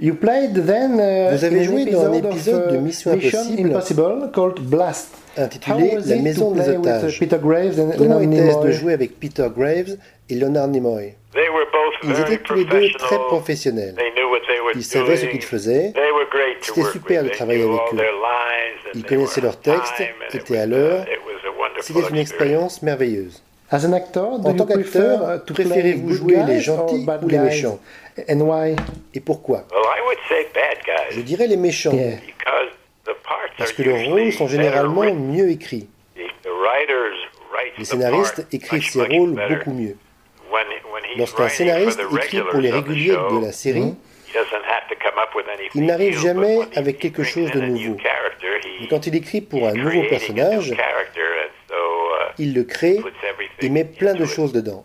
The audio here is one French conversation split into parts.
You played then uh, Vous avez joué dans un of, épisode de uh, Mission Impossible. Impossible called Blast. Intitulé La maison des uh, otages. Peter Graves and Comment était-ce de jouer avec Peter Graves et Leonard Nimoy? They were both Ils very étaient tous les deux très professional. professionnels. They knew what they were Ils savaient ce doing. qu'ils faisaient. They were great to C'était super de travailler avec eux. Ils connaissaient leurs textes, étaient à l'heure. it was a wonderful C'était une expérience merveilleuse. As an actor, do En tant qu'acteur, uh, préférez-vous jouer les gentils ou les guys? méchants? And why? Et pourquoi? Well, I would say bad Je guys dirais les méchants, Yeah. because the parts parce are que leurs rôles sont better généralement written. mieux écrits. The, the writers write Les the scénaristes écrivent ces rôles better. beaucoup mieux. When, when he's Lorsqu'un scénariste for the écrit pour les regulars of the réguliers de la série, he doesn't have to come up with anything il n'arrive jamais avec quelque chose de nouveau. Mais quand il écrit pour un nouveau creating a new personnage, uh, il le crée et met plein de choses dedans.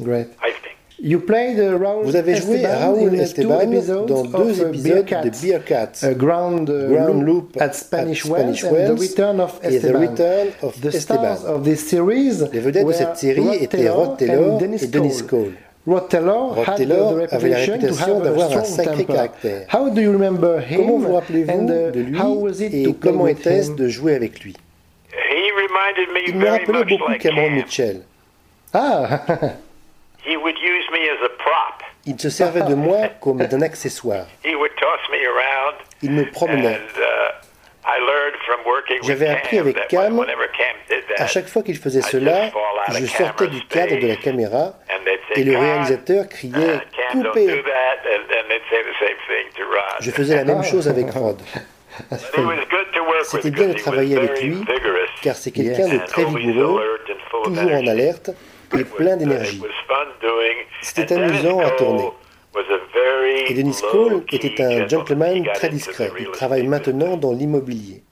Great. I think. You played uh, Raoul Vous avez joué Esteban Raoul in, Esteban two episodes dans of, deux uh, épisodes Beer de Cats. Beer Cats, Uh, Ground, uh, Ground Loop at Spanish, at Wells and The Return of et The Esteban. Return of The Esteban. stars of this series Les vedettes de cette série Rod étaient Rod Taylor et Dennis Cole. Rod Taylor Rod had Taylor the avait la réputation d'avoir a un sacré temper. caractère. How do you remember him Comment vous rappelez-vous uh, de lui how was it et comment était-ce de jouer avec lui? Il me rappelait beaucoup Cameron Cam. Mitchell. Ah, He would use me as a prop. Il se servait de moi comme d'un accessoire. He would toss me around. Il me promenait. And uh, I learned from working with J'avais appris Cam avec that Cam, whenever Cam did that, À chaque fois qu'il faisait cela, je sortais du cadre de la caméra et le réalisateur criait Cam, don't do Coupez that, and, and they'd say the same thing to Rod. Je faisais la même chose avec Rod, C'était bien de travailler avec lui, car c'est quelqu'un de très vigoureux, toujours en alerte et plein d'énergie. C'était amusant à tourner. Et Dennis Cole était un gentleman. Très discret. Il travaille maintenant dans l'immobilier.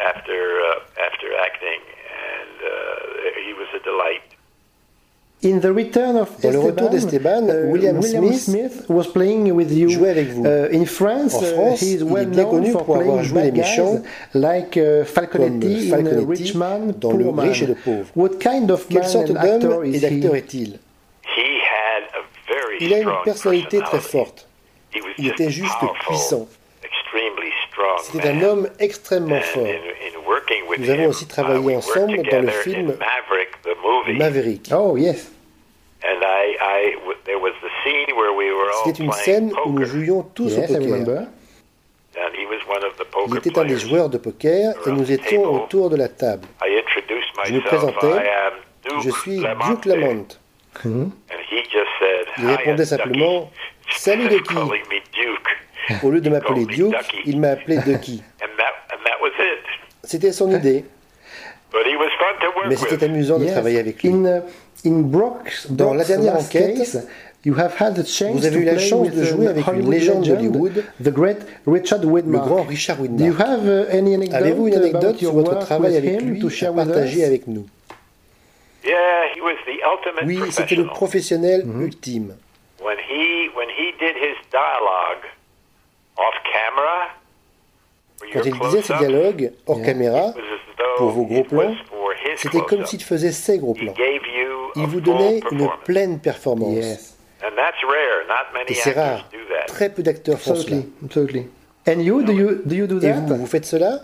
after uh, after acting, and uh, he was a delight. In the return of Dans le retour Esteban, d'Esteban, uh, William Smith was playing with you. jouait avec vous. Uh, in France, En uh, France, he is il est well bien known connu for pour avoir playing joué les bad guys méchants, like uh, Falconetti, comme in Falconetti Rich Man, dans Le Poor Man. Riche et le Pauvre. What kind of Quelle man sorte d'homme is et d'acteur he? est-il? He had a very Il a une strong personnalité très personality. forte. He was Il just était juste powerful, puissant. extremely strong C'était un homme extrêmement fort. in, in Nous avons aussi travaillé uh, we ensemble worked dans le together film in movie. Maverick. Oh yes. And I, I, w- there was the scene where we were all C'était une playing scène où nous jouions tous au Yes, I poker. remember. and he was one of the poker Il était un des joueurs de poker et nous étions autour de la table. I introduced Je me myself. présentais. I am Duke Je suis Lamont. Duke Lamont. And he just said, Il répondait "Hiya, simplement, Ducky." Salut, Ducky. calling me Duke. Au lieu de m'appeler Duke, il m'a appelé Ducky. And that, and that was it. C'était son idée, But he was fun to work mais c'était amusant de travailler avec lui. In, uh, in Brock's, Dans la dernière last enquête, case, you have had the chance vous avez to eu la chance with de jouer avec une légende legend, d'Hollywood, the great Richard Le grand Richard Do you Widmark. have uh, any anecdote Avez-vous une anecdote about sur your votre work travail with avec him lui to à share with partager avec nous? Yeah, he was the ultimate Oui, c'était le professionnel ultime. When he when he did his dialogue off camera, for Quand il disait ses close-up, dialogue hors Yeah. caméra, pour vos gros plans, c'était comme s'il faisait ses gros plans. gave you Il a vous full donnait une performance. pleine performance. Yes, And that's rare. Not many Et c'est actors rare. do that. Très peu d'acteurs font cela. And you, do you do you do Et that? vous, vous faites cela?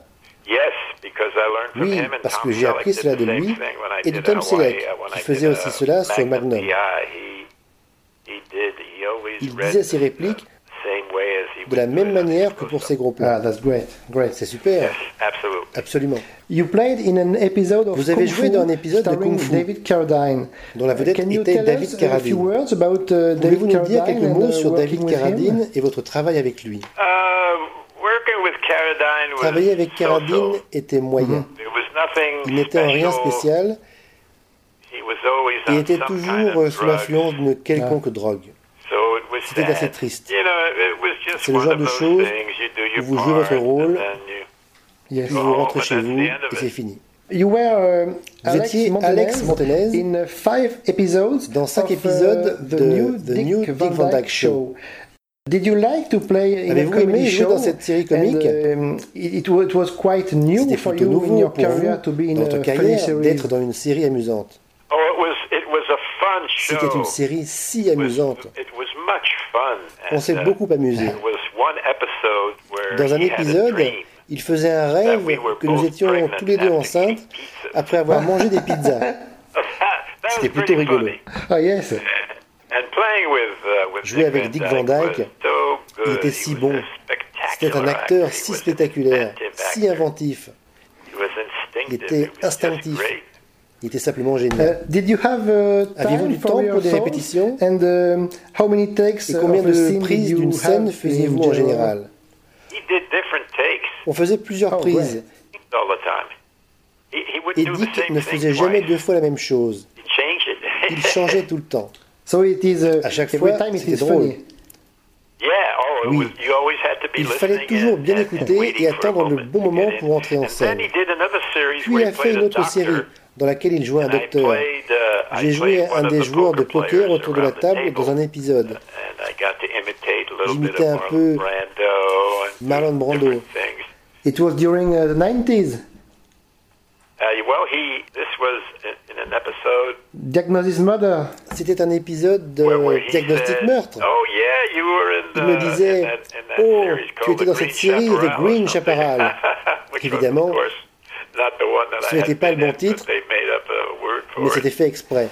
Yes, because I learned from Oui, him and parce Tom que j'ai appris did cela the de same lui thing when I et de did Tom Selleck, when qui I faisait aussi uh, cela sur Magnum Magnum. PI, he, he did, he always Il read disait ses répliques same way as he de la même manière que pour gros plans. Ah, that's great, great. C'est super, absolument. You played in an episode of Vous avez Kung joué Fu dans un épisode de starring Kung Fu, David Carradine. dont la vedette Can you était tell David us a Carradine. few words about David Pouvez-vous nous dire Carradine quelques and, mots uh, sur David with him? Carradine et votre travail avec lui? Uh, Travailler avec. Carradine était moyen. There was nothing Il n'était en rien special. spécial He was always et on était toujours euh, sous l'influence d'une quelconque drogue. C'était assez triste. C'est le genre de choses où vous jouez votre rôle. Puis vous Oh, rentrez chez vous et c'est fini. You were uh, Vous Alex étiez Alex Montanez in five episodes dans cinq uh, épisodes the de new The Dick, New Dick Van Van Dyke Show. Did you like to play in a Avez-vous aimé comedy jouer show? dans cette série comique? And, um, it, it was, it was quite new C'était for plutôt you in nouveau your pour career vous, to be in dans votre carrière, series. d'être dans une série amusante. Oh, it was it was a fun show. C'était une série si It was- amusante. It was. On s'est uh, beaucoup amusé. Dans un épisode, il faisait un rêve que nous étions tous les deux enceintes après avoir mangé des pizzas. C'était plutôt rigolo. Oh yes. And playing with, uh, with Jouer avec Dick Van Dyke, il était si bon. C'était un acteur si spectaculaire, si inventif. Il était instinctif. Il était simplement Uh, génial. did you have uh, Aviez-vous du for temps pour des répétitions? And um, how many takes Et combien de prises you d'une scène faisiez-vous in en general? général? He did different takes On faisait plusieurs Oh, prises. Et Dick ne faisait jamais deux fois la même chose. Il changeait tout le temps. So it is uh, À chaque fois, time it c'était is drôle. oh, it Oui. was, you always had to be Il fallait toujours bien écouter et attendre le bon moment pour entrer en scène. Puis il a fait une autre série dans laquelle il jouait un docteur. uh, J'ai joué un des joueurs de poker autour de la table dans un épisode. J'imitais un peu Marlon Brando. It was during uh, the 90s. Uh, well, he this was in, in an episode Diagnosis Murder. C'était un épisode de Diagnostic Meurtre. Oh yeah, you were in the, Il me disait, Oh, series tu étais dans cette Green série, The Green. Chaparral. Évidemment, ce n'était pas le bon titre, they made up a word for Mais it. c'était fait exprès.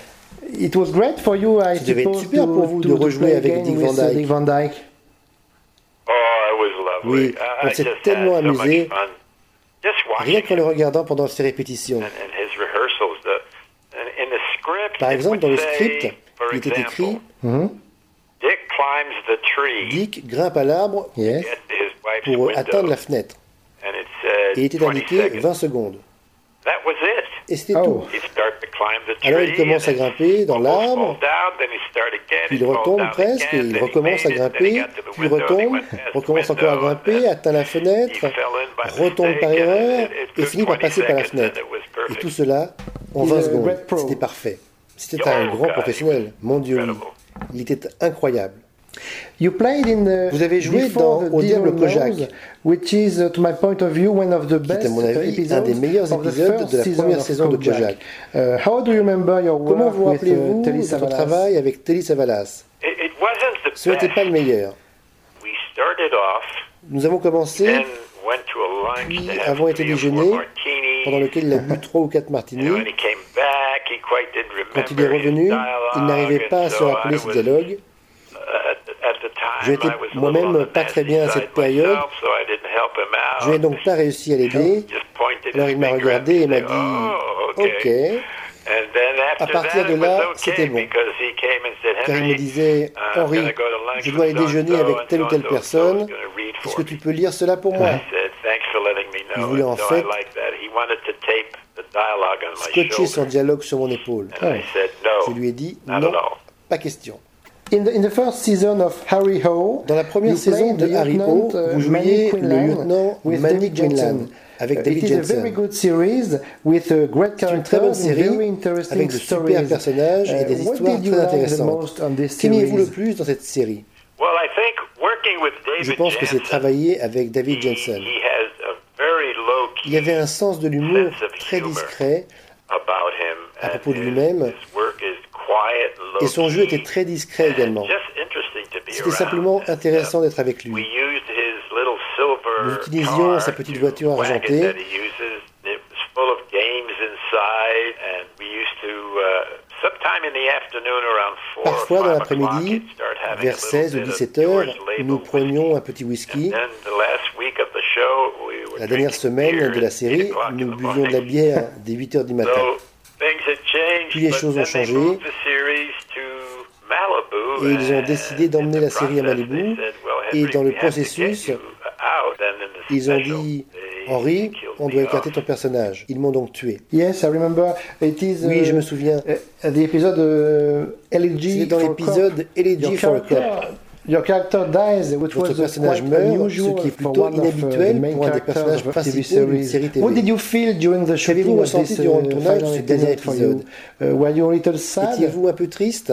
It was great for you, I Ça devait être suppose, super pour vous de rejouer avec Dick Van uh, Dyke. Dick Van Dyke. Oh, it was lovely. Oui, on s'est tellement amusé. Rien qu'en le regardant pendant ses répétitions. Par exemple, dans le script, il était écrit Mhm. Dick climbs the tree Dick grimpe à l'arbre Yes. pour atteindre la fenêtre. Et il était 20 indiqué seconds. 20 secondes. That was it. Et c'était Oh. tout. Tree. Alors il commence à grimper dans l'arbre, puis il retombe presque, et il recommence à grimper, puis he retombe, recommence encore à grimper, atteint la fenêtre, retombe par erreur, et finit par 20 passer par la fenêtre. Et tout cela en Il 20 est secondes. C'était parfait. C'était un Oh, grand professionnel. Mon Dieu. Il était incroyable. You played in the Vous avez joué before dans the Au Diable Kojak. Which is, uh, to my point of view, one of the Qui est, best à mon avis, un episodes des meilleurs of the épisodes first de la season première of saison de Kojak. Uh, how do you remember your work Comment vous with, uh, rappelez-vous Telly votre travail avec Telly Savalas? It, it wasn't the Ce n'était best. pas le meilleur. We started off, Nous avons commencé, then went to a lunch puis avons été déjeuner, pendant lequel il a bu trois ou quatre martinis. when he came back, he quite didn't Quand il est revenu, dialogue, il n'arrivait pas à se rappeler I ses was, dialogues. uh, at- a moi-même pas très bien à cette période. Je n'ai donc pas réussi à l'aider. Alors il m'a regardé et m'a dit "Oh, Ok, À partir de là, c'était bon. car il me "Henry, disait I'm Henri, je dois aller déjeuner avec telle ou telle personne. Est-ce que me." tu peux lire cela pour moi? I said, "Thanks for letting me Il know." voulait en fait Scotcher son dialogue sur mon épaule. "No, Je lui ai dit Non, at all." pas question. In the, in the first season of Harry Ho, Dans la première saison de the Harry lieutenant, Ho, uh, vous Manny jouiez le lieutenant with Manny David Quinlan Jensen. avec Uh, David It is a Jensen. very good series with a great C'est une très bonne série very interesting avec de stories. super personnages et Uh, des what histoires très intéressantes. most on this Qu'aimiez-vous le plus dans cette série? Well, I think working with David Je pense que c'est travailler avec David he, Jensen. he has a very low Il avait un sens de l'humour très discret about him. à propos de his- lui-même. his work is quiet, low et son jeu était très discret également. C'était simplement uh, intéressant d'être avec lui. Nous utilisions sa petite voiture argentée. uh, Parfois dans l'après-midi, vers little 16 ou bit of 17 heures, nous prenions un petit whisky. La dernière semaine de la série, 8 o'clock in nous buvions de la bière dès 8 heures du matin. Puis les choses ont changé. moved the series to Malibu, Et ils ont décidé d'emmener la série à Malibu. they said, "Well, Et dans le processus, you out." Then in the Ils ont dit Henri, on doit écarter ton personnage. Ils m'ont donc tué. Yes, I remember. It is. Oui, uh, je me souviens. uh, the episode uh, LG dans l'épisode Cop. Elegy for a character, your character dies, which Votre was uh, personnage meurt, ce qui est plutôt uh, inhabituel pour un des personnages principaux d'une série TV. What did you feel during the shooting Qu'avez-vous ressenti durant uh, le tournage de ce dernier épisode? Uh, were you a little sad? Étiez-vous un peu triste?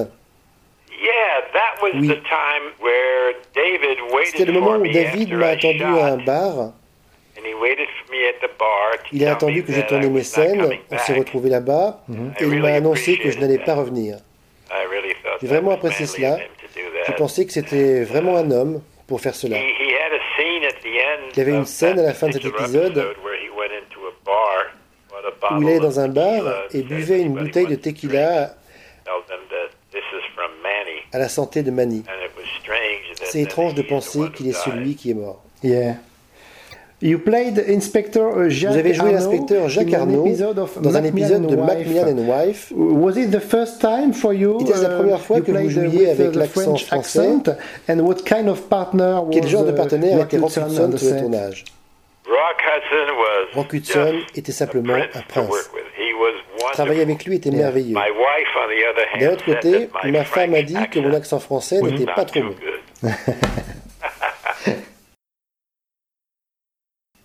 Oui. the time where David C'était waited le moment for où me David after m'a I attendu à un bar. and he waited for me at the bar to Il a attendu me que tourné I mes scènes. On s'est back. retrouvés là-bas. I Et il really m'a annoncé que je n'allais that. pas revenir. I really thought J'ai that vraiment was apprécié cela. of him to do that. J'ai pensé que c'était vraiment un homme pour faire cela. Il y avait une scène that à la fin de cet épisode Où il allait dans un bar et buvait une "Anybody bouteille de tequila à la santé de Manny. And it was strange that C'est étrange de penser qu'il est celui qui est mort. Yeah. You played Inspector uh, Jacques Vous avez joué Arnaud l'inspecteur Jacques Arnaud episode of dans un Macmillan épisode de and Macmillan Wife. and Wife. Was it the first time for you? Était-ce la uh, première fois que vous uh, jouiez with, uh, avec the l'accent French français accent? And what kind of partner was Quel genre de uh, partenaire Rock était Rock Hudson sur le tournage? Rock Hudson was Rock Hudson just était simplement a un prince to prince. work with. He was Travailler avec lui était merveilleux. D'un autre côté, ma femme a dit que mon accent français n'était pas trop bon.